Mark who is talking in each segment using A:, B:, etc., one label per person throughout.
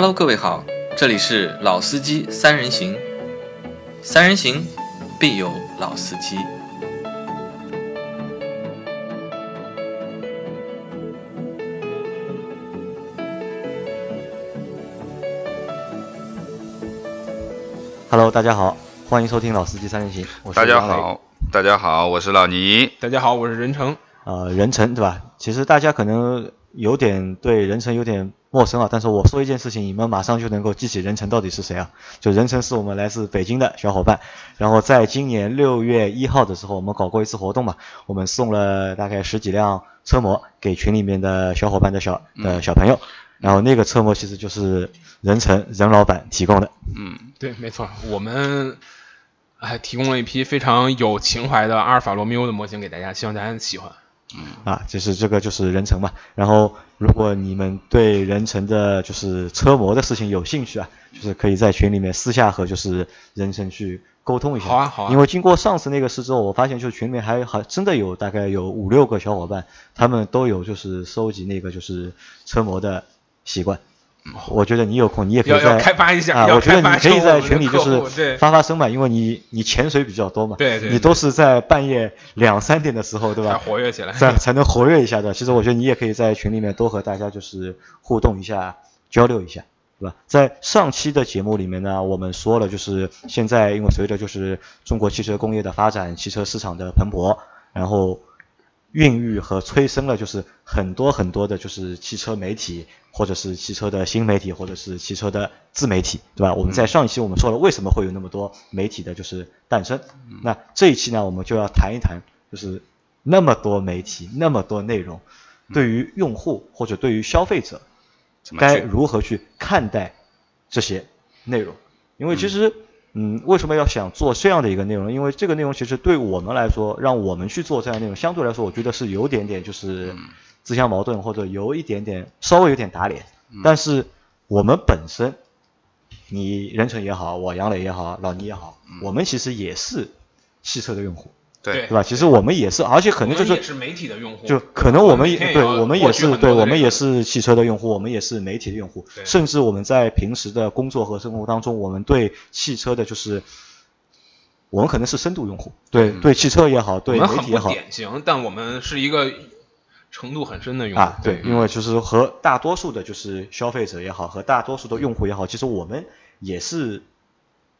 A: Hello，各位好，这里是老司机三人行，三人行必有老司机。
B: Hello，大家好，欢迎收听老司机三人行。我是
C: 大家好，大家好，我是老倪。
D: 大家好，我是任成。
B: 呃，任成对吧？其实大家可能有点对任成有点陌生啊，但是我说一件事情，你们马上就能够记起任晨到底是谁啊？就任晨是我们来自北京的小伙伴，然后在今年六月一号的时候，我们搞过一次活动嘛，我们送了大概十几辆车模给群里面的小伙伴的小的小朋友，然后那个车模其实就是任晨任老板提供的。
C: 嗯，
D: 对，没错，我们还提供了一批非常有情怀的阿尔法罗密欧的模型给大家，希望大家喜欢。
B: 嗯啊，就是这个就是人成嘛。然后，如果你们对人成的就是车模的事情有兴趣啊，就是可以在群里面私下和就是人成去沟通一下。
D: 好啊好啊
B: 因为经过上次那个事之后，我发现就是群里面还还真的有大概有五六个小伙伴，他们都有就是收集那个就是车模的习惯。我觉得你有空，你也可以在
D: 要要开发一下
B: 啊，我觉得你可以在群里就是发发声嘛，因为你你潜水比较多嘛，
D: 对对对
B: 你都是在半夜两三点的时候，对吧？
D: 才活跃起来。
B: 才才能活跃一下的。其实我觉得你也可以在群里面多和大家就是互动一下，交流一下，对吧？在上期的节目里面呢，我们说了，就是现在因为随着就是中国汽车工业的发展，汽车市场的蓬勃，然后孕育和催生了就是很多很多的就是汽车媒体，或者是汽车的新媒体，或者是汽车的自媒体，对吧？我们在上一期我们说了为什么会有那么多媒体的就是诞生，那这一期呢，我们就要谈一谈，就是那么多媒体，那么多内容，对于用户或者对于消费者，该如何去看待这些内容？因为其实，嗯，为什么要想做这样的一个内容？因为这个内容其实对我们来说，让我们去做这样的内容，相对来说，我觉得是有点点就是
C: 嗯
B: 自相矛盾，或者有一点点稍微有点打脸。
C: 嗯
B: 但是我们本身，你任成也好，我杨磊也好，老倪也好，
C: 嗯
B: 我们其实也是汽车的用户，
C: 对
B: 对吧？其实我们也是，而且可能就
D: 我们也
B: 是
D: 是媒体的用户，
B: 就可能我们也对我们也是对我们也是汽车的用户，我们也是媒体的用户，
D: 对
B: 甚至我们在平时的工作和生活当中，我们对汽车的就是我们可能是深度用户，对对汽车也好，对媒体也好
D: 典型，但我们是一个程度很深的用户。
B: 啊，对，因为就是和大多数的就是消费者也好，和大多数的用户也好，其实我们也是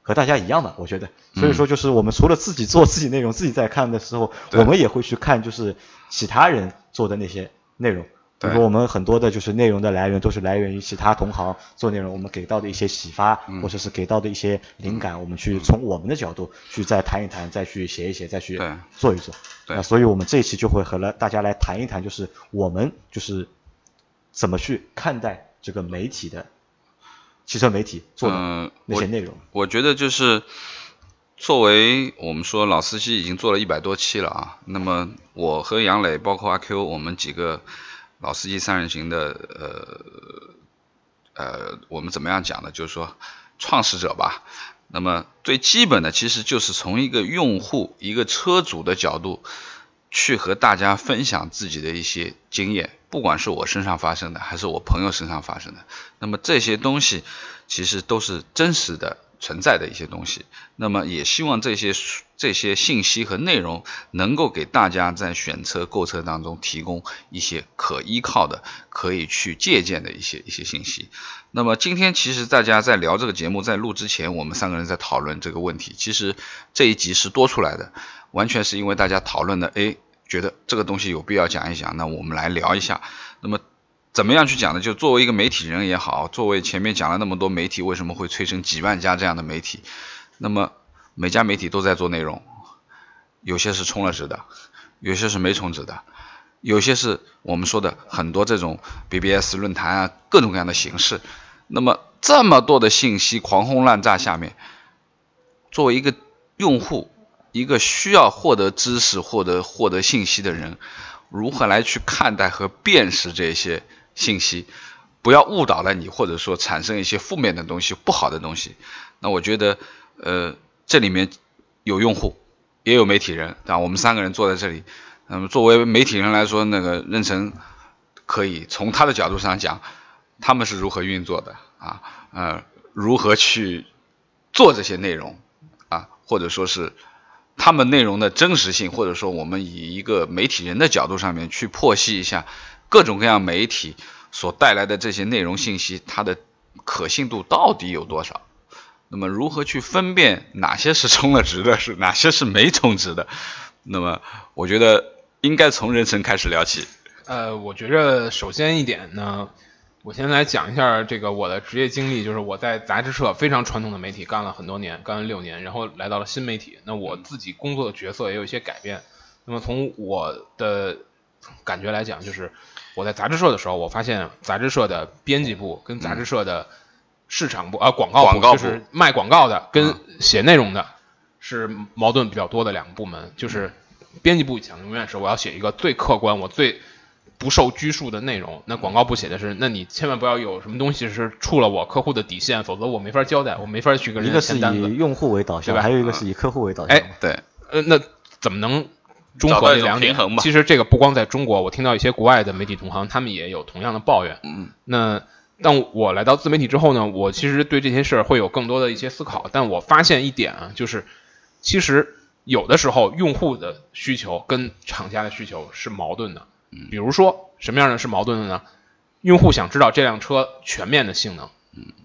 B: 和大家一样的，我觉得。所以说，就是我们除了自己做自己内容，自己在看的时候，我们也会去看就是其他人做的那些内容。比如说，我们很多的就是内容的来源都是来源于其他同行做内容，我们给到的一些启发，
C: 嗯。
B: 或者是给到的一些灵感，我们去从我们的角度去再谈一谈，再去写一写，再去做一做。
C: 对。
B: 那所以我们这一期就会和来大家来谈一谈，就是我们就是怎么去看待这个媒体的汽车媒体做那些内容。
C: 我觉得就是作为我们说老司机已经做了一百多期了啊，那么我和杨磊，包括阿 Q，我们几个老司机三人行的呃呃，我们怎么样讲呢？就是说创始者吧。那么最基本的其实就是从一个用户、一个车主的角度去和大家分享自己的一些经验，不管是我身上发生的，还是我朋友身上发生的。那么这些东西其实都是真实的存在的一些东西。那么也希望这些这些信息和内容能够给大家在选车购车当中提供一些可依靠的、可以去借鉴的一些一些信息。那么今天其实大家在聊这个节目，在录之前，我们三个人在讨论这个问题。其实这一集是多出来的，完全是因为大家讨论的，哎，觉得这个东西有必要讲一讲，那我们来聊一下。那么怎么样去讲呢？就作为一个媒体人也好，作为前面讲了那么多媒体为什么会催生几万家这样的媒体，那么每家媒体都在做内容，有些是充了值的，有些是没充值的，有些是我们说的很多这种 BBS 论坛啊，各种各样的形式。那么这么多的信息狂轰滥炸下面，作为一个用户，一个需要获得知识、获得获得信息的人，如何来去看待和辨识这些信息，不要误导了你，或者说产生一些负面的东西、不好的东西。那我觉得，呃，这里面有用户，也有媒体人，对吧？我们三个人坐在这里，那么作为媒体人来说，那个任成可以从他的角度上讲，他们是如何运作的，啊，呃，如何去做这些内容啊，或者说是他们内容的真实性，或者说我们以一个媒体人的角度上面去剖析一下各种各样媒体所带来的这些内容信息，它的可信度到底有多少？那么如何去分辨哪些是充了值的，是哪些是没充值的？那么我觉得应该从人生开始聊起。
D: 呃，我觉着首先一点呢，我先来讲一下这个我的职业经历，就是我在杂志社非常传统的媒体干了很多年，干了六年，然后来到了新媒体。那我自己工作的角色也有一些改变。那么从我的感觉来讲，就是我在杂志社的时候，我发现杂志社的编辑部跟杂志社的市场部啊广告
C: 广告部
D: 就是卖广告的跟写内容的是矛盾比较多的两个部门。就是编辑部讲永远是我要写一个最客观，我最不受拘束的内容。那广告部写的是，那你千万不要有什么东西是触了我客户的底线，否则我没法交代，我没法去跟人家
B: 一个是
D: 签单
B: 以。用户为导向，
D: 对吧
B: 还有一个是以客户为导向。
D: 哎，
C: 对，
D: 呃，那怎么能中
C: 找到一种
D: 和这两点
C: 平衡嘛
D: 其实这个不光在中国，我听到一些国外的媒体同行，他们也有同样的抱怨。
C: 嗯，
D: 那但我来到自媒体之后呢，我其实对这些事儿会有更多的一些思考。但我发现一点啊，就是其实有的时候用户的需求跟厂家的需求是矛盾的。比如说什么样的是矛盾的呢？用户想知道这辆车全面的性能，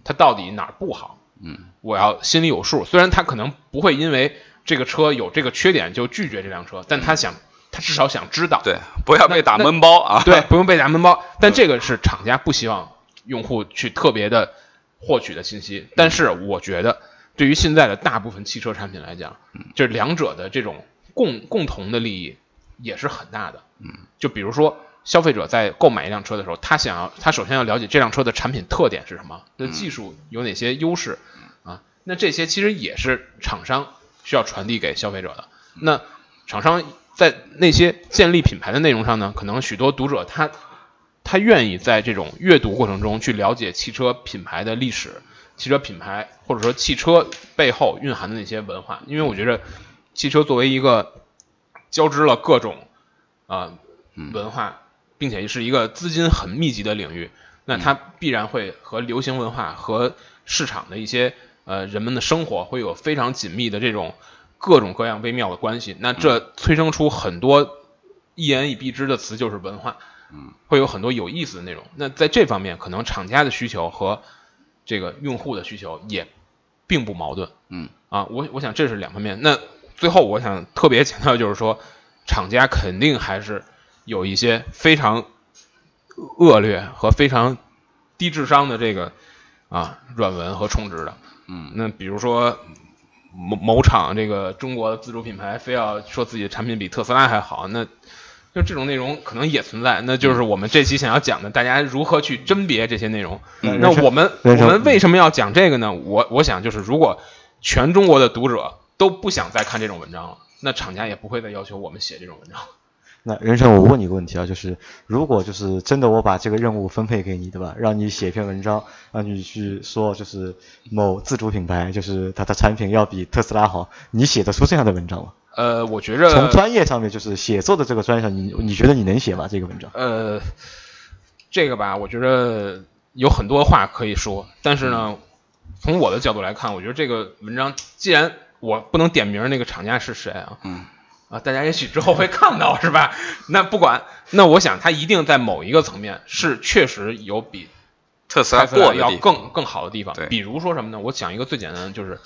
D: 它到底哪儿不好？
C: 嗯，
D: 我要心里有数。虽然他可能不会因为这个车有这个缺点就拒绝这辆车，但他想，他至少想知道。
C: 对，不要被打闷包啊。
D: 对，不用被打闷包。但这个是厂家不希望用户去特别的获取的信息。但是我觉得，对于现在的大部分汽车产品来讲，这两者的这种共共同的利益也是很大的。
C: 嗯，
D: 就比如说。消费者在购买一辆车的时候，他想要，他首先要了解这辆车的产品特点是什么，那技术有哪些优势啊？那这些其实也是厂商需要传递给消费者的。那厂商在那些建立品牌的内容上呢，可能许多读者他他愿意在这种阅读过程中去了解汽车品牌的历史、汽车品牌或者说汽车背后蕴含的那些文化，因为我觉得汽车作为一个交织了各种啊、文化，并且是一个资金很密集的领域，那它必然会和流行文化和市场的一些呃人们的生活会有非常紧密的这种各种各样微妙的关系。那这催生出很多一言以蔽之的词，就是文化。嗯会有很多有意思的内容。那在这方面，可能厂家的需求和这个用户的需求也并不矛盾。
C: 嗯，
D: 啊，我我想这是两方面。那最后我想特别强调就是说，厂家肯定还是有一些非常恶劣和非常低智商的这个啊软文和充值的。
C: 嗯，
D: 那比如说某某厂这个中国的自主品牌非要说自己的产品比特斯拉还好，那就这种内容可能也存在。那就是我们这期想要讲的，大家如何去甄别这些内容。
B: 嗯
D: 那我们我们为什么要讲这个呢？我我想就是如果全中国的读者都不想再看这种文章了，那厂家也不会再要求我们写这种文章。
B: 那任生，我问你一个问题啊，就是如果就是真的我把这个任务分配给你，对吧？让你写一篇文章，让你去说就是某自主品牌，就是它的产品要比特斯拉好，你写得出这样的文章吗？
D: 呃，我觉着从
B: 专业上面，就是写作的这个专业上，你你觉得你能写吗？这个文章？
D: 呃，这个吧，我觉着有很多话可以说，但是呢，从我的角度来看，我觉得这个文章既然我不能点名那个厂家是谁啊，
C: 嗯，
D: 啊，大家也许之后会看到是吧？那不管，那我想他一定在某一个层面是确实有比
C: 特斯拉过要
D: 更更好的地方
C: 对。
D: 比如说什么呢？我讲一个最简单的，就是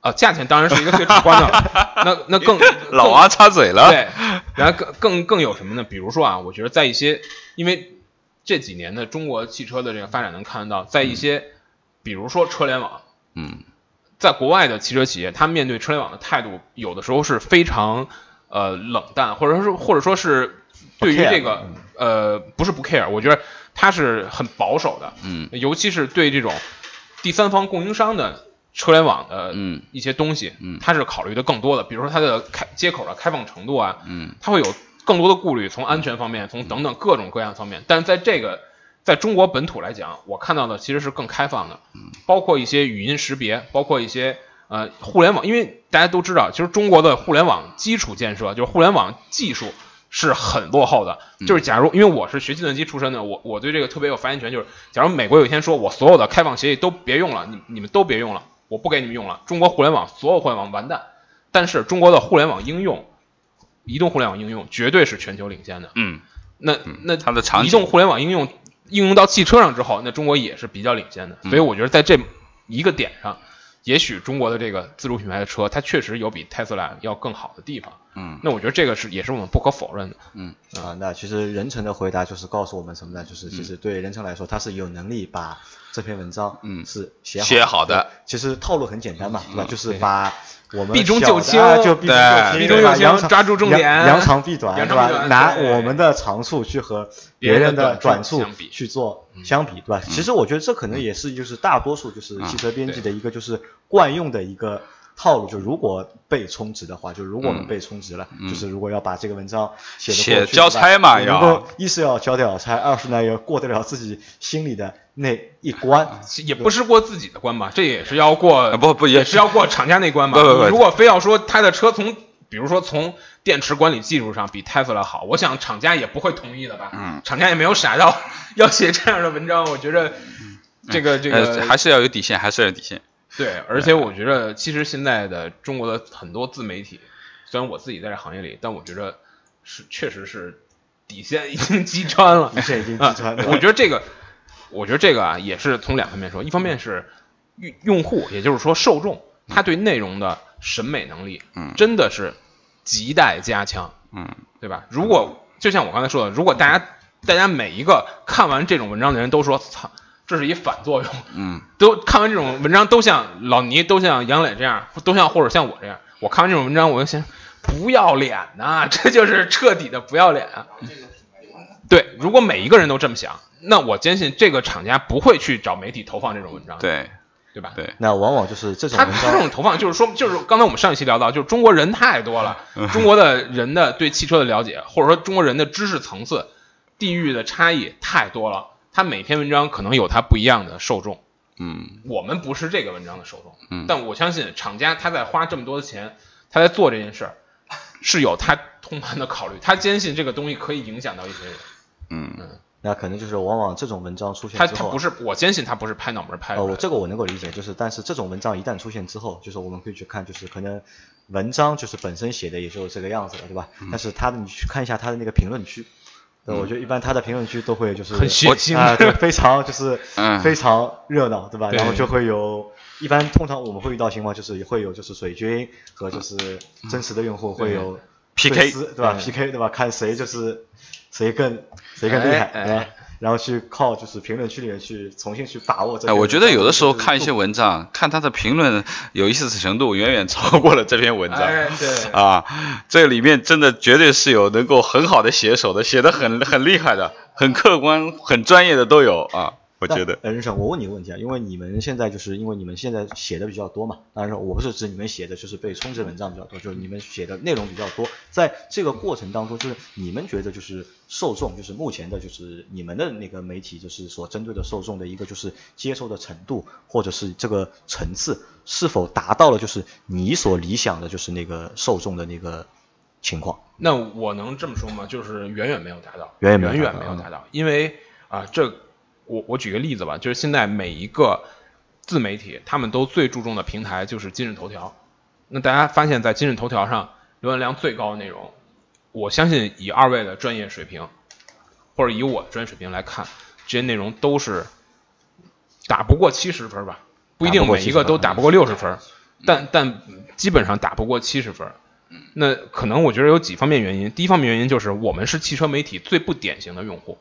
D: 啊，价钱当然是一个最直观的，那那更
C: 老王插嘴了。
D: 对，然后更更更有什么呢？比如说啊，我觉得在一些，因为这几年的中国汽车的这个发展能看得到，在一些，比如说车联网，
C: 嗯
D: 在国外的汽车企业，它面对车联网的态度，有的时候是非常呃冷淡，或者说是或者说是对于这个呃不是不 care，我觉得它是很保守的，
C: 嗯
D: 尤其是对这种第三方供应商的车联网的
C: 嗯
D: 一些东西，
C: 嗯
D: 它是考虑的更多的，比如说它的开接口的开放程度啊，
C: 嗯
D: 它会有更多的顾虑，从安全方面，从等等各种各样方面。但是在这个在中国本土来讲，我看到的其实是更开放的，包括一些语音识别，包括一些呃互联网，因为大家都知道，其实中国的互联网基础建设就是互联网技术是很落后的。就是假如因为我是学计算机出身的，我我对这个特别有发言权。就是假如美国有一天说我所有的开放协议都别用了，你你们都别用了，我不给你们用了，中国互联网所有互联网完蛋。但是中国的互联网应用，移动互联网应用绝对是全球领先的。
C: 嗯，
D: 那那
C: 它的场景
D: 移动互联网应用应用到汽车上之后，那中国也是比较领先的。所以我觉得在这一个点上，也许中国的这个自主品牌的车，它确实有比特斯拉要更好的地方。
C: 嗯，
D: 那我觉得这个是也是我们不可否认的。嗯。
B: 啊，那其实任成的回答就是告诉我们什么呢？就是其实对任成来说，他是有能力把这篇文章
C: 嗯。
B: 是写好
C: 写好的。
B: 其实套路很简单嘛，对吧？就是把我们
D: 避重就轻。
B: 啊就避重
C: 对
B: 就轻，
D: 抓住重点。
B: 扬扬长避短，对吧？拿我们的长处去和
D: 别人的短处
B: 去做相比，对吧？其实我觉得这可能也是就是大多数就是汽车编辑的一个就是惯用的一个。套路就如果被充值的话，就如果我们被充值了，就是如果要把这个文章写得过去，
C: 写交差嘛要
B: 能够一是要交得了差，二是呢要过得了自己心里的那一关。
D: 也不是过自己的关吧，这也是要过，
C: 呃不不也
D: 也是要过厂家那关吧。
C: 不不不
D: 如果非要说他的车从，比如说从电池管理技术上比 Tesla 好，我想厂家也不会同意的吧。
C: 嗯，
D: 厂家也没有傻到 要写这样的文章，我觉得这个这个
C: 呃还是要有底线，还是要有底线。
D: 对，而且我觉得其实现在的中国的很多自媒体，虽然我自己在这行业里，但我觉得是确实是底线已经击穿了。
B: 底线已经
D: 啊
B: 击穿了。
D: 我觉得这个，我觉得这个啊，也是从两方面说，一方面是用用户，也就是说受众，他对内容的审美能力，
C: 嗯。
D: 真的是亟待加强，
C: 嗯。
D: 对吧？如果就像我刚才说的，如果大家大家每一个看完这种文章的人都说，操，这是一反作用，
C: 嗯
D: 都看完这种文章都像老倪，都像杨磊这样，都像或者像我这样，我看完这种文章，我就想，不要脸呐、这就是彻底的不要脸啊！对，如果每一个人都这么想，那我坚信这个厂家不会去找媒体投放这种文章，
C: 对
D: 对吧？
C: 对，
B: 那往往就是这种文
D: 他他这种投放就是说，就是刚才我们上一期聊到，就是中国人太多了，中国的人的对汽车的了解，或者说中国人的知识层次、地域的差异太多了，他每篇文章可能有他不一样的受众。
C: 嗯
D: 我们不是这个文章的受众，
C: 嗯
D: 但我相信厂家他在花这么多的钱，他在做这件事儿，是有他通盘的考虑，他坚信这个东西可以影响到一些人，
C: 嗯
B: 那可能就是往往这种文章出现之后，
D: 他他不是，我坚信他不是拍脑门拍的。
B: 我这个我能够理解，就是但是这种文章一旦出现之后，就是我们可以去看，就是可能文章就是本身写的也就这个样子了，对吧？
D: 嗯
B: 但是他的你去看一下他的那个评论区，对，我觉得一般他的评论区都会就是
D: 很血腥
B: 啊、对，非常就是
C: 嗯
B: 非常热闹，对吧？然后就会有。一般通常我们会遇到情况，就是会有就是水军和就是真实的用户会有
C: PK
B: 对吧？PK 对吧？看谁就是谁更谁更厉害，
D: 哎
B: 对吧
D: 哎？
B: 然后去靠就是评论区里面去重新去把握这
C: 哎，
B: 个。
C: 我觉得有的时候看一些文章，看他的评论有意思程度远远超过了这篇文章。
D: 哎，对，
C: 啊，这里面真的绝对是有能够很好的写手的，写的很很厉害的，很客观、很专业的都有啊。我觉得，
B: 呃，任生，我问你个问题啊，因为你们现在就是因为你们现在写的比较多嘛，当然我不是指你们写的就是被充值文章比较多，就是你们写的内容比较多，在这个过程当中，就是你们觉得就是受众，就是目前的就是你们的那个媒体就是所针对的受众的一个就是接受的程度，或者是这个层次是否达到了就是你所理想的就是那个受众的那个情况？
D: 那我能这么说吗？就是远远没有达到，
B: 远远没有
D: 远
B: 达到
D: 远没有达到，因为啊，这我我举个例子吧，就是现在每一个自媒体，他们都最注重的平台就是今日头条。那大家发现，在今日头条上浏览量最高的内容，我相信以二位的专业水平，或者以我的专业水平来看，这些内容都是打不过七十分吧，不一定每一个都打不过六十分，但但基本上打不过七十分。那可能我觉得有几方面原因。第一方面原因就是我们是汽车媒体最不典型的用户，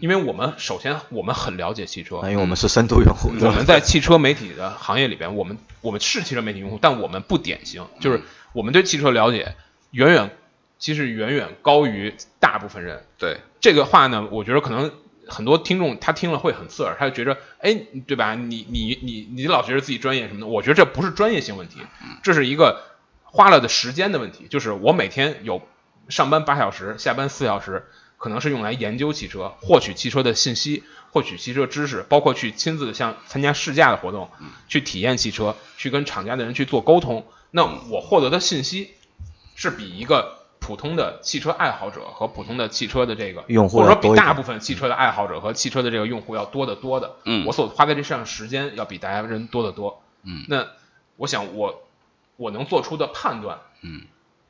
D: 因为我们首先我们很了解汽车，
B: 因为我们是深度用户，
D: 我们在汽车媒体的行业里边，我们我们是汽车媒体用户，但我们不典型，就是我们对汽车了解远远其实远远高于大部分人。
C: 对，
D: 这个话呢，我觉得可能很多听众他听了会很刺耳，他就觉得，哎，对吧？你你你你老觉得自己专业什么的，我觉得这不是专业性问题，这是一个花了的时间的问题。就是我每天有上班八小时，下班四小时，可能是用来研究汽车，获取汽车的信息，获取汽车知识，包括去亲自像参加试驾的活动，去体验汽车，去跟厂家的人去做沟通。那我获得的信息是比一个普通的汽车爱好者和普通的汽车的这个
B: 用户
D: 或者说比大部分汽车的爱好者和汽车的这个用户要多得多的。
C: 嗯
D: 我所花在这上时间要比大家人多得多。
C: 嗯
D: 那我想我我能做出的判断
C: 嗯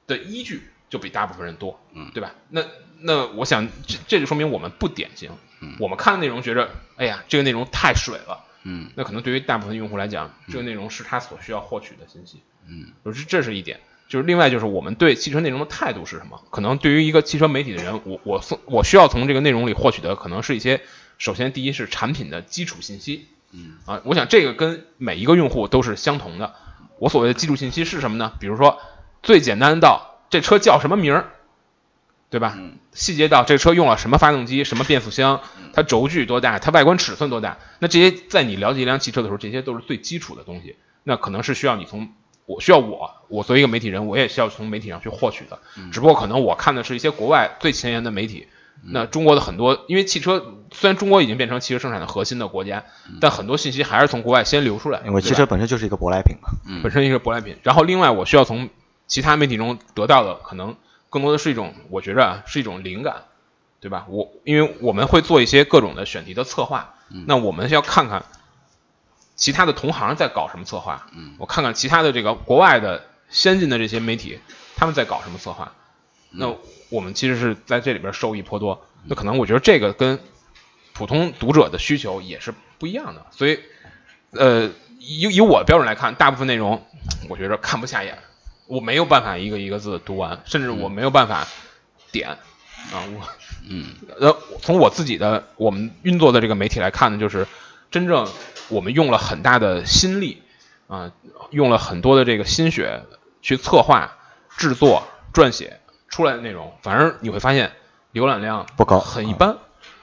D: 的依据就比大部分人多，
C: 嗯
D: 对吧？那那我想这这就说明我们不典型。
C: 嗯
D: 我们看的内容觉着，哎呀，这个内容太水了。
C: 嗯
D: 那可能对于大部分用户来讲，这个内容是他所需要获取的信息。
C: 嗯
D: 就是这是一点，就是另外就是我们对汽车内容的态度是什么？可能对于一个汽车媒体的人，我我从我需要从这个内容里获取的可能是一些，首先第一是产品的基础信息，
C: 嗯
D: 啊，我想这个跟每一个用户都是相同的。我所谓的基础信息是什么呢？比如说最简单到这车叫什么名儿，对吧？
C: 嗯
D: 细节到这车用了什么发动机、什么变速箱，它轴距多大，它外观尺寸多大。那这些在你了解一辆汽车的时候，这些都是最基础的东西。那可能是需要你从我需要我我作为一个媒体人，我也需要从媒体上去获取的。只不过可能我看的是一些国外最前沿的媒体。那中国的很多，因为汽车虽然中国已经变成汽车生产的核心的国家，但很多信息还是从国外先流出来。
B: 因为汽车本身就是一个舶来品嘛。
C: 嗯
D: 本身一个舶来品。然后另外我需要从其他媒体中得到的，可能更多的是一种，我觉着啊是一种灵感，对吧？我因为我们会做一些各种的选题的策划，那我们要看看其他的同行在搞什么策划，
C: 嗯
D: 我看看其他的这个国外的先进的这些媒体他们在搞什么策划，那我们其实是在这里边受益颇多。那可能我觉得这个跟普通读者的需求也是不一样的，所以呃，以以我的标准来看，大部分内容我觉着看不下眼，我没有办法一个一个字读完，甚至我没有办法点。啊，我
C: 嗯。
D: 呃，从我自己的我们运作的这个媒体来看呢，就是真正我们用了很大的心力啊，用了很多的这个心血去策划、制作、撰写出来的内容，反而你会发现浏览量
B: 不高
D: 很一般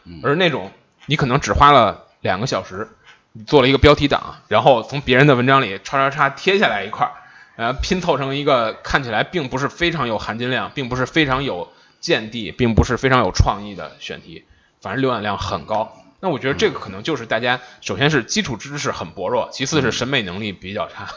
C: 嗯，
D: 而那种你可能只花了两个小时，你做了一个标题党，然后从别人的文章里叉叉叉贴下来一块儿，呃，拼凑成一个看起来并不是非常有含金量，并不是非常有见地，并不是非常有创意的选题，反正浏览量很高。那我觉得这个可能就是大家首先是基础知识很薄弱，其次是审美能力比较差，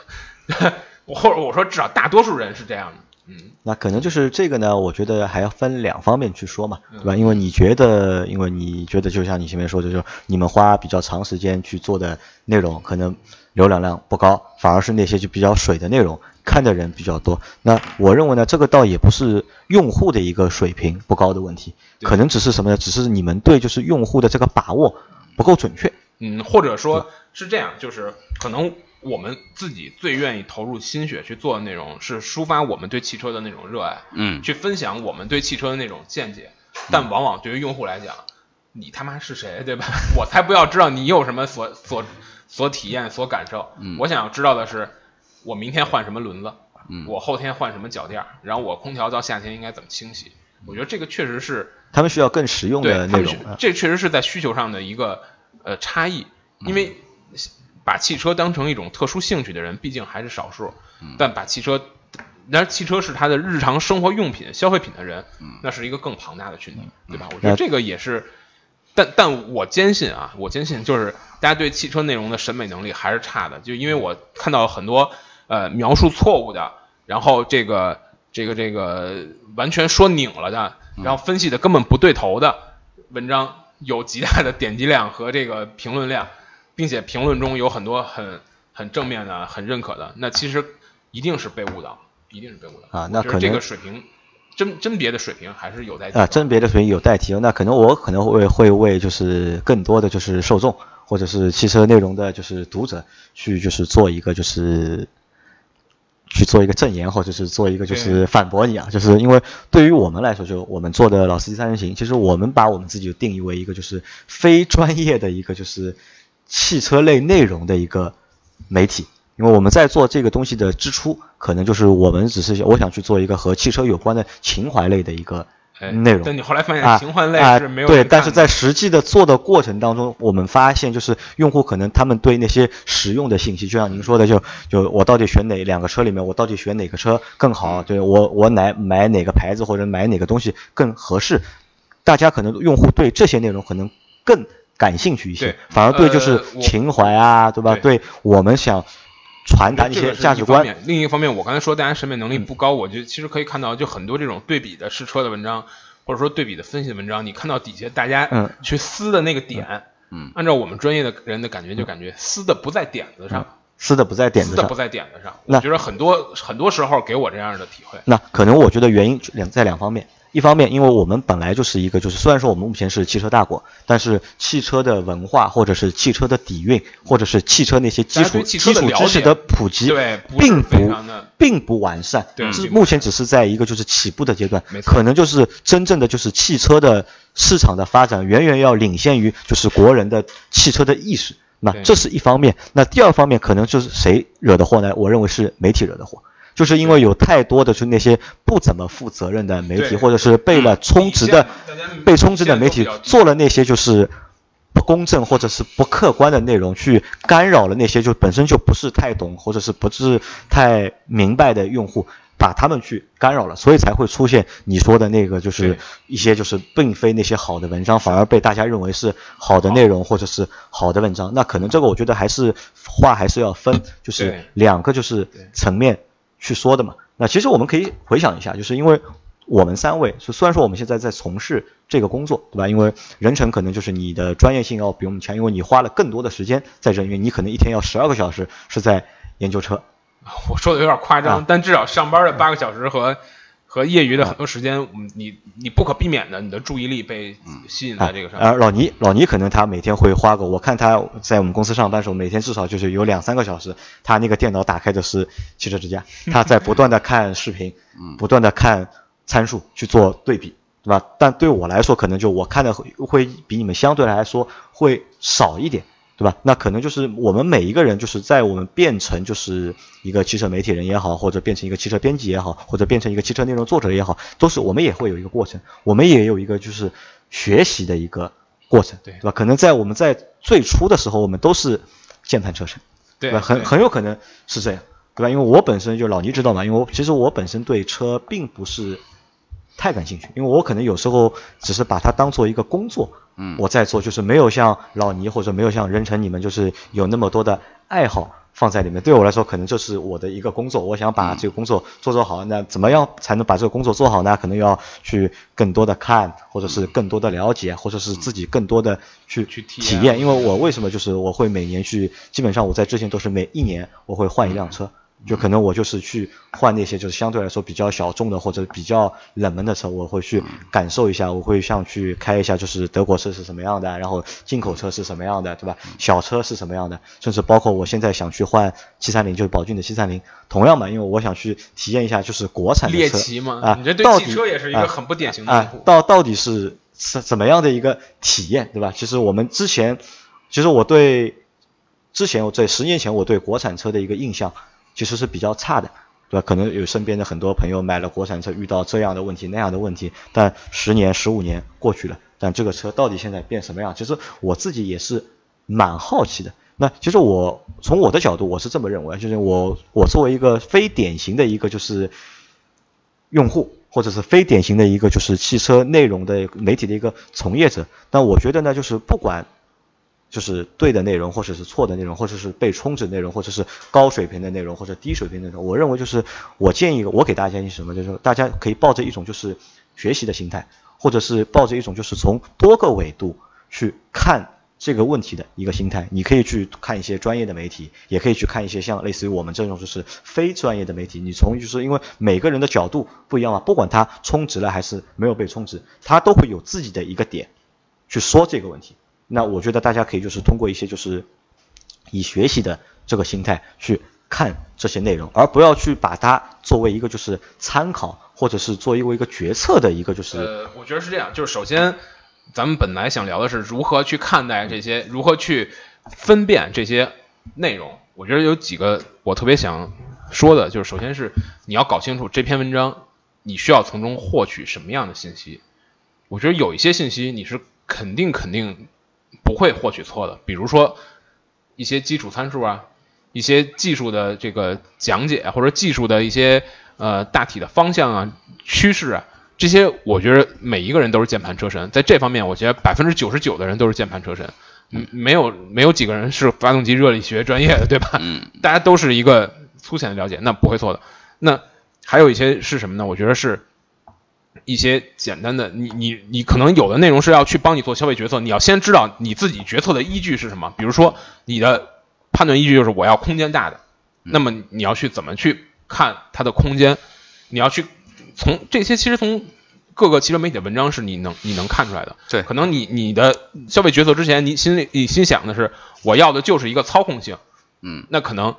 D: 我或者我说至少大多数人是这样的。嗯
B: 那可能就是这个呢，我觉得还要分两方面去说嘛，
D: 嗯
B: 对吧？因为你觉得，因为你觉得就像你前面说的，就是你们花比较长时间去做的内容，可能浏览量不高，反而是那些就比较水的内容，看的人比较多。那我认为呢，这个倒也不是用户的一个水平不高的问题，可能只是什么呢？只是你们对就是用户的这个把握不够准确。
D: 嗯，或者说是这样，就是可能我们自己最愿意投入心血去做的内容，是抒发我们对汽车的那种热爱，
C: 嗯
D: 去分享我们对汽车的那种见解。但往往对于用户来讲，你他妈是谁，对吧？我才不要知道你有什么所所所体验、所感受。
C: 嗯
D: 我想要知道的是，我明天换什么轮子，
C: 嗯
D: 我后天换什么脚垫儿，然后我空调到夏天应该怎么清洗。我觉得这个确实是
B: 他们需要更实用的内容
D: 他们是。这确实是在需求上的一个呃差异，因为把汽车当成一种特殊兴趣的人毕竟还是少数，但把汽车，然而汽车是他的日常生活用品、消费品的人，那是一个更庞大的群体，对吧？我觉得这个也是。但但我坚信啊，我坚信就是大家对汽车内容的审美能力还是差的，就因为我看到很多呃描述错误的，然后这个这个这个完全说拧了的，然后分析的根本不对头的文章，有极大的点击量和这个评论量，并且评论中有很多很很正面的、很认可的，那其实一定是被误导，一定是被误导
B: 啊那可能这
D: 个水平甄甄别的水平还是有待提
B: 啊，甄别的水平有待提高。那可能我可能会会为就是更多的就是受众或者是汽车内容的就是读者去就是做一个就是去做一个证言或者是做一个就是反驳你啊，就是因为对于我们来说，就我们做的老司机三人行，其实我们把我们自己定义为一个就是非专业的一个就是汽车类内容的一个媒体。因为我们在做这个东西的支出，可能就是我们只是我想去做一个和汽车有关的情怀类的一个
D: 哎
B: 内容。
D: 但你后来发现
B: 啊
D: 情怀类
B: 啊
D: 是没有
B: 对，但是在实际的做的过程当中，我们发现就是用户可能他们对那些实用的信息，就像您说的，就就我到底选哪两个车里面，我到底选哪个车更好？对我我买买哪个牌子或者买哪个东西更合适？大家可能用户对这些内容可能更感兴趣一些
D: 对，
B: 反而对就是情怀啊，对吧？
D: 对。
B: 对我们想传达一些价值观。
D: 另一方面，我刚才说大家审美能力不高，我觉得其实可以看到，就很多这种对比的试车的文章，或者说对比的分析的文章，你看到底下大家
B: 嗯。
D: 去撕的那个点，
C: 嗯。
D: 按照我们专业的人的感觉，就感觉撕的不在点子上，
B: 撕的不在点子上。
D: 撕的不，在点子上。
B: 那
D: 我觉得很多很多时候给我这样的体会。
B: 那可能我觉得原因两在两方面，一方面，因为我们本来就是一个，就是虽然说我们目前是汽车大国，但是汽车的文化或者是汽车的底蕴，或者是汽车那些基础基础知识的普及，
D: 并不
B: 并不完善，是目前只是在一个就是起步的阶段可能就是真正的就是汽车的市场的发展远远要领先于就是国人的汽车的意识。那这是一方面，那第二方面可能就是谁惹的祸呢？我认为是媒体惹的祸。就是因为有太多的就那些不怎么负责任的媒体，或者是被了充值的被充值的媒体做了那些就是不公正或者是不客观的内容，去干扰了那些就本身就不是太懂或者是不是太明白的用户，把他们去干扰了，所以才会出现你说的那个就是一些就是并非那些好的文章，反而被大家认为是好的内容或者是好的文章。那可能这个我觉得还是话还是要分，就是两个就是层面去说的嘛。那其实我们可以回想一下，就是因为我们三位，是虽然说我们现在在从事这个工作，对吧？因为人成可能就是你的专业性要比我们强，因为你花了更多的时间在人员，你可能一天要十二个小时是在研究车，
D: 我说的有点夸张，
B: 啊
D: 但至少上班的八个小时和和业余的很多时间，嗯你你不可避免的，你的注意力被吸引在这个上面。
B: 而老倪，老倪可能他每天会花个，我看他在我们公司上班的时候，每天至少就是有两三个小时，他那个电脑打开的是汽车之家，他在不断的看视频，不断的看参数去做对比，对吧？但对我来说，可能就我看的会会比你们相对来说会少一点。对吧？那可能就是我们每一个人，就是在我们变成就是一个汽车媒体人也好，或者变成一个汽车编辑也好，或者变成一个汽车内容作者也好，都是我们也会有一个过程，我们也有一个就是学习的一个过程，
D: 对
B: 吧？可能在我们在最初的时候，我们都是键盘车神，
D: 对
B: 吧？很很有可能是这样，对吧？因为我本身就老倪知道嘛，因为我其实我本身对车并不是太感兴趣，因为我可能有时候只是把它当做一个工作，
C: 嗯
B: 我在做，就是没有像老倪或者没有像任成你们，就是有那么多的爱好放在里面。对我来说，可能这是我的一个工作，我想把这个工作做做好。那怎么样才能把这个工作做好呢？可能要去更多的看，或者是更多的了解，或者是自己更多的去
D: 去体验。
B: 因为我为什么就是我会每年去，基本上我在之前都是每一年我会换一辆车。就可能我就是去换那些就是相对来说比较小众的或者比较冷门的车，我会去感受一下，我会像去开一下就是德国车是什么样的，然后进口车是什么样的，对吧？小车是什么样的，甚至包括我现在想去换七三零，就是宝骏的七三零，同样嘛，因为我想去体验一下就是国产的车
D: 猎奇嘛，
B: 啊，
D: 你这对汽车也是一个
B: 啊
D: 很不典型的。
B: 到到底是是怎么样的一个体验，对吧？其实我们之前，其实我对之前我在十年前我对国产车的一个印象其实是比较差的，对吧？可能有身边的很多朋友买了国产车，遇到这样的问题那样的问题，但十年十五年过去了，但这个车到底现在变什么样？其实我自己也是蛮好奇的。那其实我从我的角度，我是这么认为，就是我我作为一个非典型的一个就是用户，或者是非典型的一个就是汽车内容的媒体的一个从业者，但我觉得呢，就是不管就是对的内容，或者是错的内容，或者是被充值内容，或者是高水平的内容，或者低水平的内容，我认为就是我建议我给大家建议什么，就是大家可以抱着一种就是学习的心态，或者是抱着一种就是从多个维度去看这个问题的一个心态。你可以去看一些专业的媒体，也可以去看一些像类似于我们这种就是非专业的媒体。你从就是因为每个人的角度不一样嘛，不管他充值了还是没有被充值，他都会有自己的一个点去说这个问题。那我觉得大家可以就是通过一些就是以学习的这个心态去看这些内容，而不要去把它作为一个就是参考，或者是作为一个决策的一个就是
D: 呃，我觉得是这样，就是首先，咱们本来想聊的是如何去看待这些，如何去分辨这些内容。我觉得有几个我特别想说的，就是首先是你要搞清楚这篇文章你需要从中获取什么样的信息。我觉得有一些信息你是肯定肯定不会获取错的，比如说一些基础参数啊，一些技术的这个讲解，或者技术的一些呃大体的方向啊、趋势啊，这些我觉得每一个人都是键盘车神，在这方面，我觉得百分之九十九的人都是键盘车神。嗯，没有没有几个人是发动机热力学专业的，对吧？
C: 嗯，
D: 大家都是一个粗浅的了解，那不会错的。那还有一些是什么呢？我觉得是一些简单的，你你你可能有的内容是要去帮你做消费决策，你要先知道你自己决策的依据是什么。比如说你的判断依据就是我要空间大的，那么你要去怎么去看它的空间？你要去从这些其实从各个汽车媒体的文章是你能你能看出来的。
C: 对
D: 可能你你的消费决策之前，你心里你心想的是我要的就是一个操控性，
C: 嗯，
D: 那可能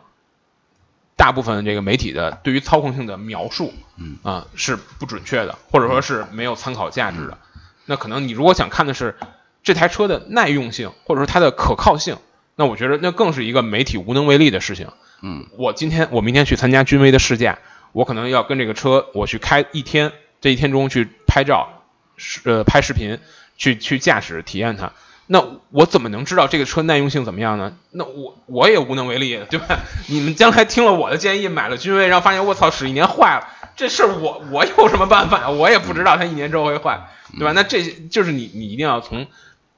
D: 大部分这个媒体的对于操控性的描述，
C: 嗯
D: 啊是不准确的，或者说是没有参考价值的。那可能你如果想看的是这台车的耐用性，或者说它的可靠性，那我觉得那更是一个媒体无能为力的事情。
C: 嗯，
D: 我今天我明天去参加君威的试驾，我可能要跟这个车我去开一天，这一天中去拍照，是呃拍视频，去去驾驶体验它。那我怎么能知道这个车耐用性怎么样呢？那我我也无能为力，对吧？你们将来听了我的建议，买了君威，然后发现我操使一年坏了，这事儿我我有什么办法呀？我也不知道它一年之后会坏，对吧？那这些就是你你一定要从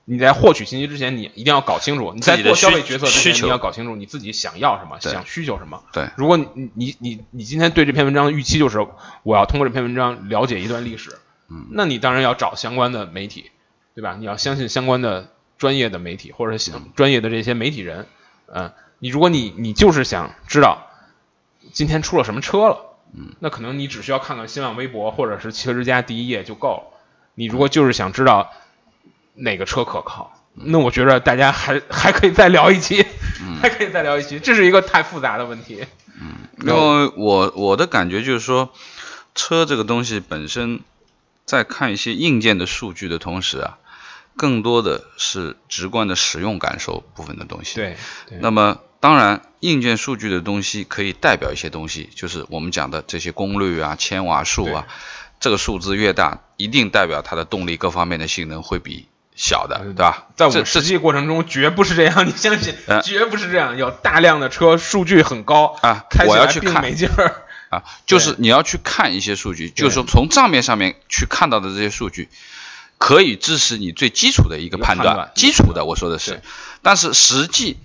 D: 你在获取信息之前，你一定要搞清楚，你在做消费决策之前，你要搞清楚你自己想要什么，想需求什么。
C: 对，
D: 如果你你你你今天对这篇文章的预期就是我要通过这篇文章了解一段历史，
C: 嗯，
D: 那你当然要找相关的媒体，对吧？你要相信相关的专业的媒体或者想专业的这些媒体人，嗯，你如果你你就是想知道今天出了什么车了，
C: 嗯，
D: 那可能你只需要看看新浪微博或者是汽车之家第一页就够了。你如果就是想知道哪个车可靠，那我觉得大家还 还可以再聊一期，还可以再聊一期，这是一个太复杂的问题。嗯。
C: 因为我我的感觉就是说，车这个东西本身，在看一些硬件的数据的同时啊，更多的是直观的使用感受部分的东西。。
D: 对，对
C: 那么当然，硬件数据的东西可以代表一些东西，就是我们讲的这些功率啊、千瓦数啊，这个数字越大，一定代表它的动力各方面的性能会比小的，对吧？
D: 在我们实际过程中绝不是这样，你相信
C: 呃，
D: 绝不是这样。有大量的车数据很高
C: 啊
D: 开起来
C: 我要去看
D: 并没劲儿。
C: 啊，就是你要去看一些数据，就是说从账面上面去看到的这些数据，可以支持你最基础的一个判断，
D: 判断
C: 基础的我说的是，但是实际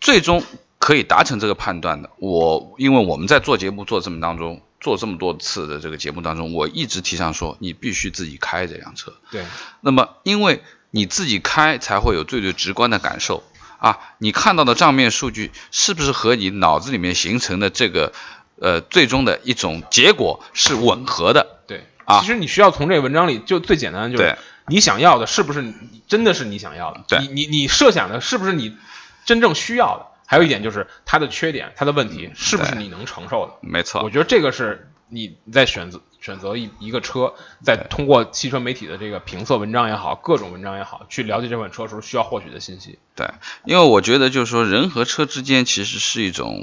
C: 最终可以达成这个判断的，我因为我们在做节目做这么当中做这么多次的这个节目当中，我一直提倡说你必须自己开这辆车，
D: 对，
C: 那么，因为你自己开才会有最最直观的感受。啊，你看到的账面数据是不是和你脑子里面形成的这个呃最终的一种结果是吻合的？
D: 对，
C: 啊
D: 其实你需要从这个文章里，就最简单的就你想要的是不是你真的是你想要的？
C: 对
D: 你你你设想的是不是你真正需要的？还有一点就是它的缺点、它的问题是不是你能承受的？
C: 没错
D: 我，觉得这个是你在选择选择一一个车，在通过汽车媒体的这个评测文章也好，各种文章也好，去了解这款车的时候需要获取的信息。
C: 对，因为我觉得就是说人和车之间其实是一种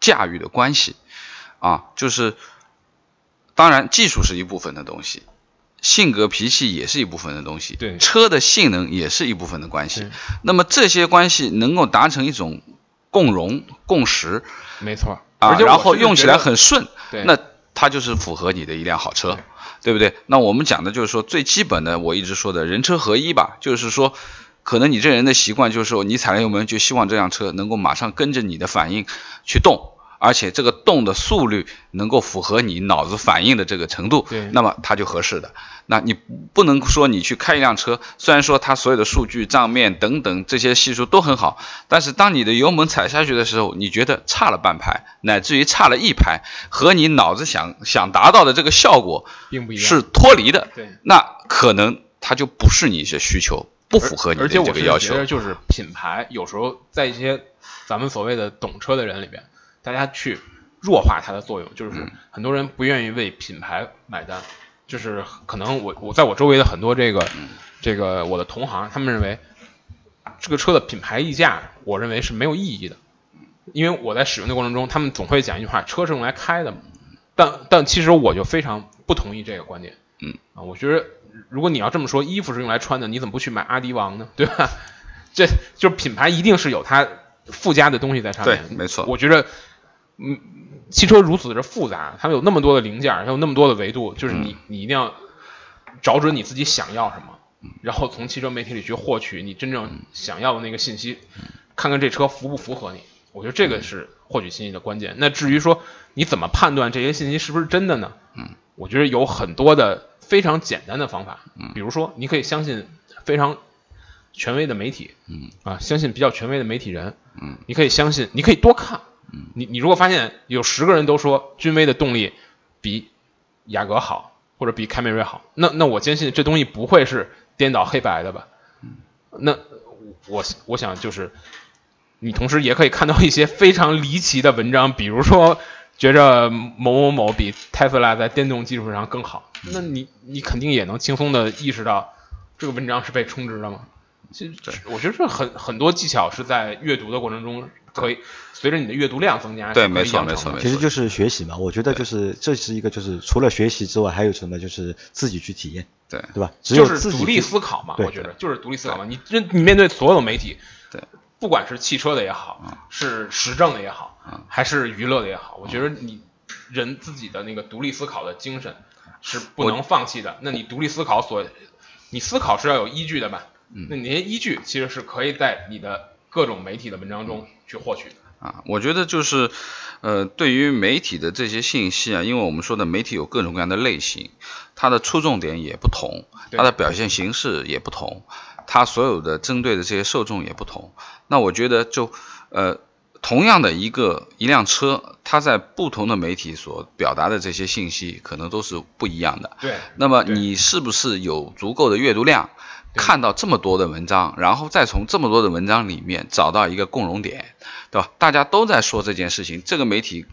C: 驾驭的关系啊，就是当然技术是一部分的东西。性格脾气也是一部分的东西，
D: 对
C: 车的性能也是一部分的关系。那么这些关系能够达成一种共融共识，
D: 没错，
C: 啊然后用起来很顺，
D: 对
C: 那它就是符合你的一辆好车
D: 对，
C: 对不对？那我们讲的就是说最基本的，我一直说的人车合一吧，就是说，可能你这人的习惯就是说，你踩了油门就希望这辆车能够马上跟着你的反应去动。而且这个动的速率能够符合你脑子反应的这个程度，那么它就合适的。那你不能说你去开一辆车，虽然说它所有的数据、账面等等这些系数都很好，但是当你的油门踩下去的时候，你觉得差了半拍，乃至于差了一拍，和你脑子想想达到的这个效果
D: 并不一样。
C: 是脱离的，
D: 对，
C: 那可能它就不是你的需求，不符合你的
D: 而且我
C: 这个要求
D: 觉得，。就是品牌有时候在一些咱们所谓的懂车的人里边，大家去弱化它的作用，就是
C: 嗯
D: 很多人不愿意为品牌买单，就是可能我我在我周围的很多这个
C: 嗯
D: 这个我的同行，他们认为这个车的品牌溢价，我认为是没有意义的，因为我在使用的过程中，他们总会讲一句话：车是用来开的嘛。但但其实我就非常不同意这个观点。
C: 嗯
D: 啊，我觉得如果你要这么说，衣服是用来穿的，你怎么不去买阿迪王呢？对吧？这就是品牌一定是有它附加的东西在上面。
C: 对没错
D: 我觉得，嗯，汽车如此的复杂，它有那么多的零件，它有那么多的维度，就是你、
C: 嗯
D: 你一定要找准你自己想要什么。然后从汽车媒体里去获取你真正想要的那个信息，看看这车符不符合你。我觉得这个是获取信息的关键。那至于说你怎么判断这些信息是不是真的呢？
C: 嗯，
D: 我觉得有很多的非常简单的方法。嗯，比如说你可以相信非常权威的媒体。
C: 嗯，
D: 啊，相信比较权威的媒体人。
C: 嗯，
D: 你可以相信，你可以多看。嗯，你你如果发现有十个人都说君威的动力比雅阁好，或者比凯美瑞好，那那我坚信这东西不会是颠倒黑白的吧？那我我想就是，你同时也可以看到一些非常离奇的文章，比如说觉着某某某比特斯拉在电动技术上更好，那你你肯定也能轻松的意识到这个文章是被充值的吗？其实我觉得这很很多技巧是在阅读的过程中可以随着你的阅读量增加，
C: 对没错没错
B: 其实就是学习嘛，我觉得就是这是一个就是除了学习之外，还有什么就是自己去体验，
C: 对。
B: 对吧？只有
D: 就是独立思考嘛，我觉得就是独立思考嘛。你认你面对所有媒体，
C: 对，
D: 不管是汽车的也好，是时政的也好，还是娱乐的也好，我觉得你人自己的那个独立思考的精神是不能放弃的。那你独立思考所，你思考是要有依据的吧？那你那些依据其实是可以在你的各种媒体的文章中去获取的。
C: 啊，我觉得就是，呃，对于媒体的这些信息啊，因为我们说的媒体有各种各样的类型，它的出重点也不同，它的表现形式也不同，它所有的针对的这些受众也不同。那我觉得就，呃，同样的一个一辆车，它在不同的媒体所表达的这些信息，可能都是不一样的。
D: 对，
C: 那么你是不是有足够的阅读量，看到这么多的文章，然后再从这么多的文章里面找到一个共融点，对吧？大家都在说这件事情，这个媒体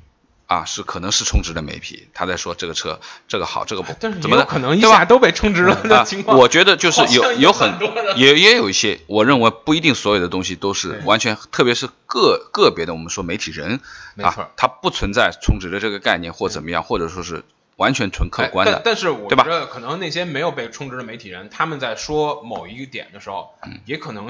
C: 啊是可能是充值的媒体，他在说这个车这个好，这个不
D: 但是
C: 怎么的，
D: 可能一
C: 对吧
D: 下都被充值了的
C: 啊
D: 情况。
C: 我觉得就是有
D: 有
C: 很也也有一些，我认为不一定所有的东西都是完全，特别是个个别的我们说媒体人啊，他不存在充值的这个概念或怎么样，或者说是完全纯客观
D: 哎但
C: 的。
D: 但是我觉得可能那些没有被充值的媒体人，他们在说某一个点的时候，也可能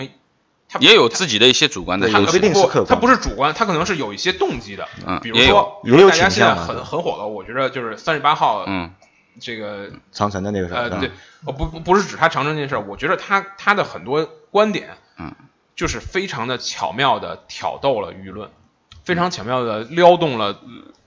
D: 他
C: 嗯也有自己的一些主观的
B: 对有
C: 优势
B: 不一定是客观
D: 他不是主观，他可能是有一些动机的。
C: 嗯
D: 比如说，比
B: 也有
D: 如大家现在很很火的，我觉得就是三十八号，
C: 嗯，
D: 这个
B: 长城的那个事儿？
D: 呃，对，哦不不不是指他长城这件事儿，我觉得他他的很多观点，
C: 嗯，
D: 就是非常的巧妙的挑逗了舆论，非常巧妙的撩动了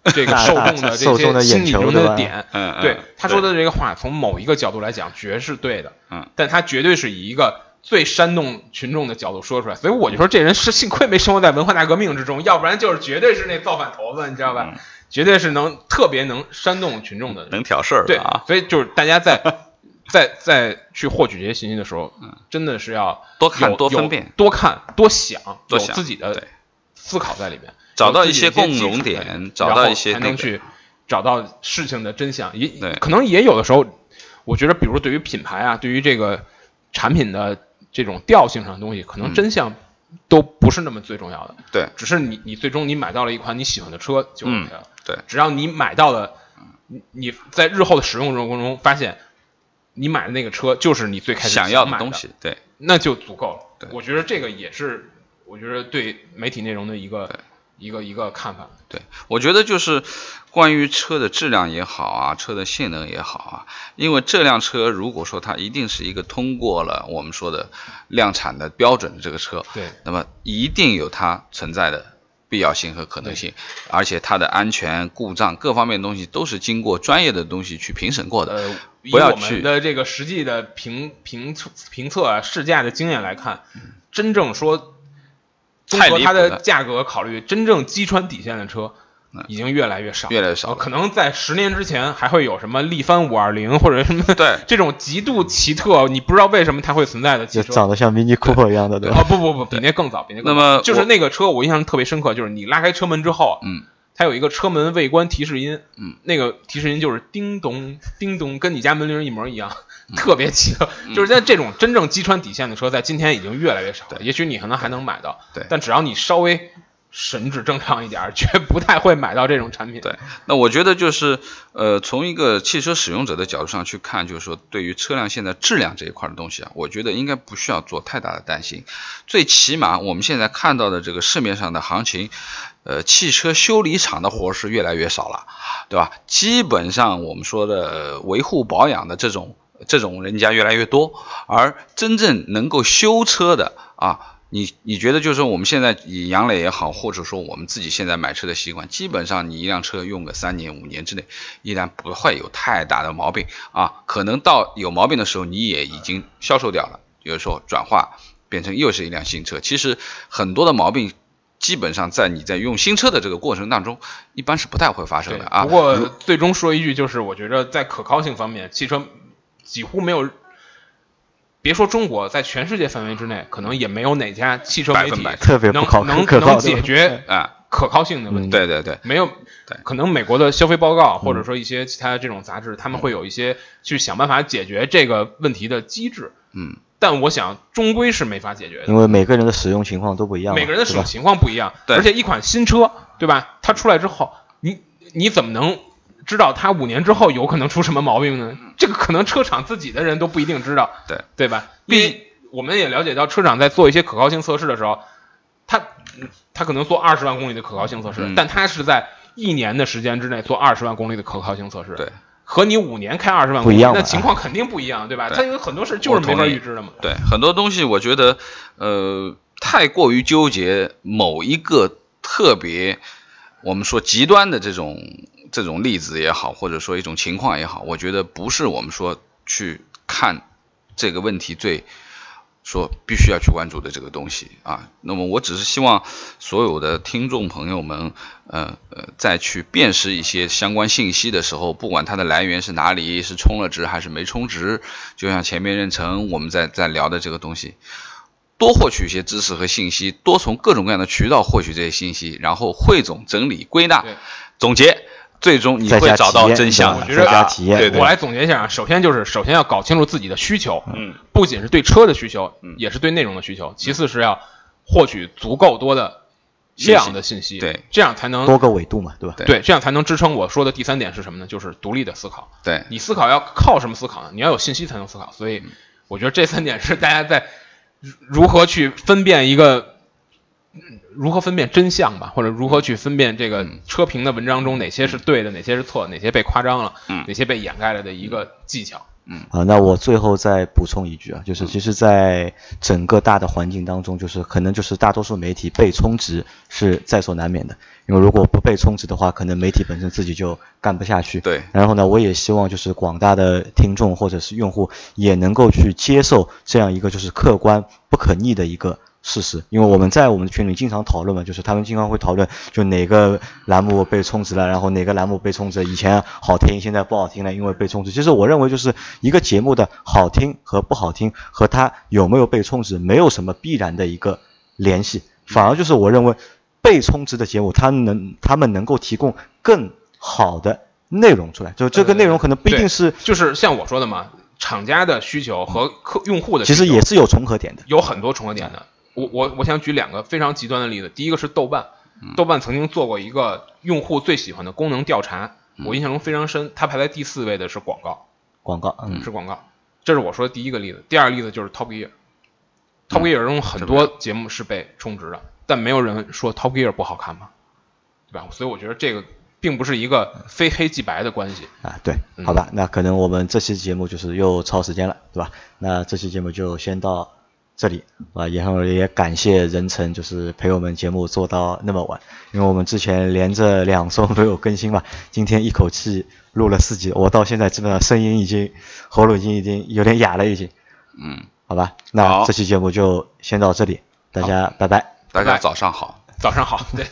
D: 呃 这个受众的这些心理中的点。对他说的这个话，从某一个角度来讲，绝是对的，
C: 嗯，
D: 但他绝对是以一个最煽动群众的角度说出来，所以我就说这人是幸亏没生活在文化大革命之中，要不然就是绝对是那造反头子，你知道吧？绝对是能特别能煽动群众的人。
C: 能挑事儿
D: 对
C: 啊，，
D: 所以就是大家在 在在去获取这些信息的时候，真的是要
C: 多看多分辨
D: 多看多想，有自己的思考在里面，
C: 找到一些共融
D: 的基础
C: 点找到一些
D: 才能去找到事情的真相。也可能也有的时候，我觉得，比如对于品牌啊，对于这个产品的这种调性上的东西，可能
C: 嗯
D: 真相都不是那么最重要的。
C: 对
D: 只是你你最终你买到了一款你喜欢的车就 OK 了。
C: 对，
D: 只要你买到了，你你在日后的使用过程中发现，你买的那个车就是你最开始
C: 想要
D: 买的
C: 东西，对，
D: 那就足够了。
C: 对
D: 我觉得这个也是，我觉得对媒体内容的一个一个一个看法。
C: 对，我觉得就是关于车的质量也好啊，车的性能也好啊，因为这辆车如果说它一定是一个通过了我们说的量产的标准的这个车，
D: 对，
C: 那么一定有它存在的必要性和可能性，而且它的安全、故障各方面的东西都是经过专业的东西去评审过的。
D: 呃，
C: 不要去
D: 们的这个实际的评评评测啊试驾的经验来看，真正说综合它的价格考虑，真正击穿底线的车已经越来越少，
C: 越来越少
D: 呃可能在十年之前还会有什么力帆五二零 或者什么
C: 对
D: 这种极度奇特，你不知道为什么它会存在的汽车。
B: 就长得像 Mini Cooper 一样的，对吧？
D: 哦不不不，比那更早，比那更早。
C: 那么
D: 就是那个车，我印象特别深刻，就是你拉开车门之后，
C: 嗯，
D: 它有一个车门未关提示音，
C: 嗯，
D: 那个提示音就是叮咚叮咚，跟你家门铃一模一样，
C: 嗯
D: 特别奇特。就是在这种真正击穿底线的车，在今天已经越来越少了。也许你可能还能买到，
C: 对
D: 但只要你稍微神智正常一点儿，绝不太会买到这种产品。
C: 对那我觉得就是，呃，从一个汽车使用者的角度上去看，就是说，对于车辆现在质量这一块的东西啊，我觉得应该不需要做太大的担心。最起码我们现在看到的这个市面上的行情，呃，汽车修理厂的活是越来越少了，对吧？基本上我们说的维护保养的这种这种人家越来越多，而真正能够修车的啊。你你觉得就是说我们现在以杨磊也好，或者说我们自己现在买车的习惯，基本上你一辆车用个三年五年之内，依然不会有太大的毛病啊。可能到有毛病的时候，你也已经销售掉了，有的时候转化变成又是一辆新车。其实很多的毛病，基本上在你在用新车的这个过程当中，一般是不太会发生的啊。
D: 不过最终说一句，就是我觉得在可靠性方面，汽车几乎没有。别说中国，在全世界范围之内，可能也没有哪家汽车媒体
B: 特别
D: 能能能解决
C: 啊
D: 可靠性的问题。
C: 对对对，
D: 没有。可能美国的消费报告，或者说一些其他的这种杂志，他们会有一些去想办法解决这个问题的机制。
C: 嗯。
D: 但我想，终归是没法解决的，
B: 因为每个人的使用情况都不一样。
D: 每个人的使用情况不一样，而且一款新车，对吧？它出来之后，你你怎么能？知道它五年之后有可能出什么毛病呢？这个可能车厂自己的人都不一定知道，
C: 对
D: 对吧？因为我们也了解到，车厂在做一些可靠性测试的时候，他他可能做二十万公里的可靠性测试，但他是在一年的时间之内做二十万公里的可靠性测试，
C: 对，
D: 和你五年开二十万公里，那情况肯定不一样，对吧？它有很多事就是没法预知的嘛。
C: 对，很多东西我觉得，呃，太过于纠结某一个特别，我们说极端的这种。这种例子也好，或者说一种情况也好，我觉得不是我们说去看这个问题最说必须要去关注的这个东西啊。那么我只是希望所有的听众朋友们，呃呃，在去辨识一些相关信息的时候，不管它的来源是哪里，是充了值还是没充值，就像前面任成我们在在聊的这个东西，多获取一些知识和信息，多从各种各样的渠道获取这些信息，然后汇总整理归纳总结。最终你会找到真相。
D: 我觉得，
B: 对
D: 我来总结一下啊，首先就是首先要搞清楚自己的需求，嗯，不仅是对车的需求，嗯，也是对内容的需求。其次是要获取足够多的量的信息，
C: 对，
D: 这样才能
B: 多个维度嘛，对吧？
D: 对，这样才能支撑我说的第三点是什么呢？就是独立的思考。
C: 对
D: 你思考要靠什么思考呢？你要有信息才能思考。所以我觉得这三点是大家在如何去分辨一个。如何分辨真相吧，或者如何去分辨这个车评的文章中哪些是对的，哪些是错，哪些被夸张了，哪些被掩盖了的一个技巧。
C: 嗯，
B: 啊，那我最后再补充一句啊，就是其实，在整个大的环境当中，就是可能就是大多数媒体被充值是在所难免的，因为如果不被充值的话，可能媒体本身自己就干不下去。
C: 对。
B: 然后呢，我也希望就是广大的听众或者是用户也能够去接受这样一个就是客观不可逆的一个。事实，因为我们在我们的群里经常讨论嘛，就是他们经常会讨论，就哪个栏目被充值了，然后哪个栏目被充值，以前好听，现在不好听了，因为被充值。其实我认为，就是一个节目的好听和不好听，和它有没有被充值，没有什么必然的一个联系，反而就是我认为被充值的节目，它能他们能够提供更好的内容出来，就这个内容可能不一定是，
D: 就是像我说的嘛，厂家的需求和客用户的
B: 其实也是有重合点的，
D: 有很多重合点的。我我我想举两个非常极端的例子，第一个是豆瓣，豆瓣曾经做过一个用户最喜欢的功能调查，我印象中非常深，它排在第四位的是广告，
B: 广告，嗯，
D: 是广告，这是我说的第一个例子。第二个例子就是 Top Gear，Top Gear 中很多节目是被充值的，但没有人说 Top Gear 不好看嘛，对吧？所以我觉得这个并不是一个非黑即白的关系
B: 啊。对，好吧，那可能我们这期节目就是又超时间了，对吧？那这期节目就先到。这里啊，然后也感谢任成，就是陪我们节目做到那么晚，因为我们之前连着两周没有更新嘛，今天一口气录了四集，我到现在基本上声音已经喉咙已经已经有点哑了，已经。
C: 嗯，
B: 好吧，那这期节目就先到这里，大家拜拜。
C: 大家早上好，
D: 早上好，对。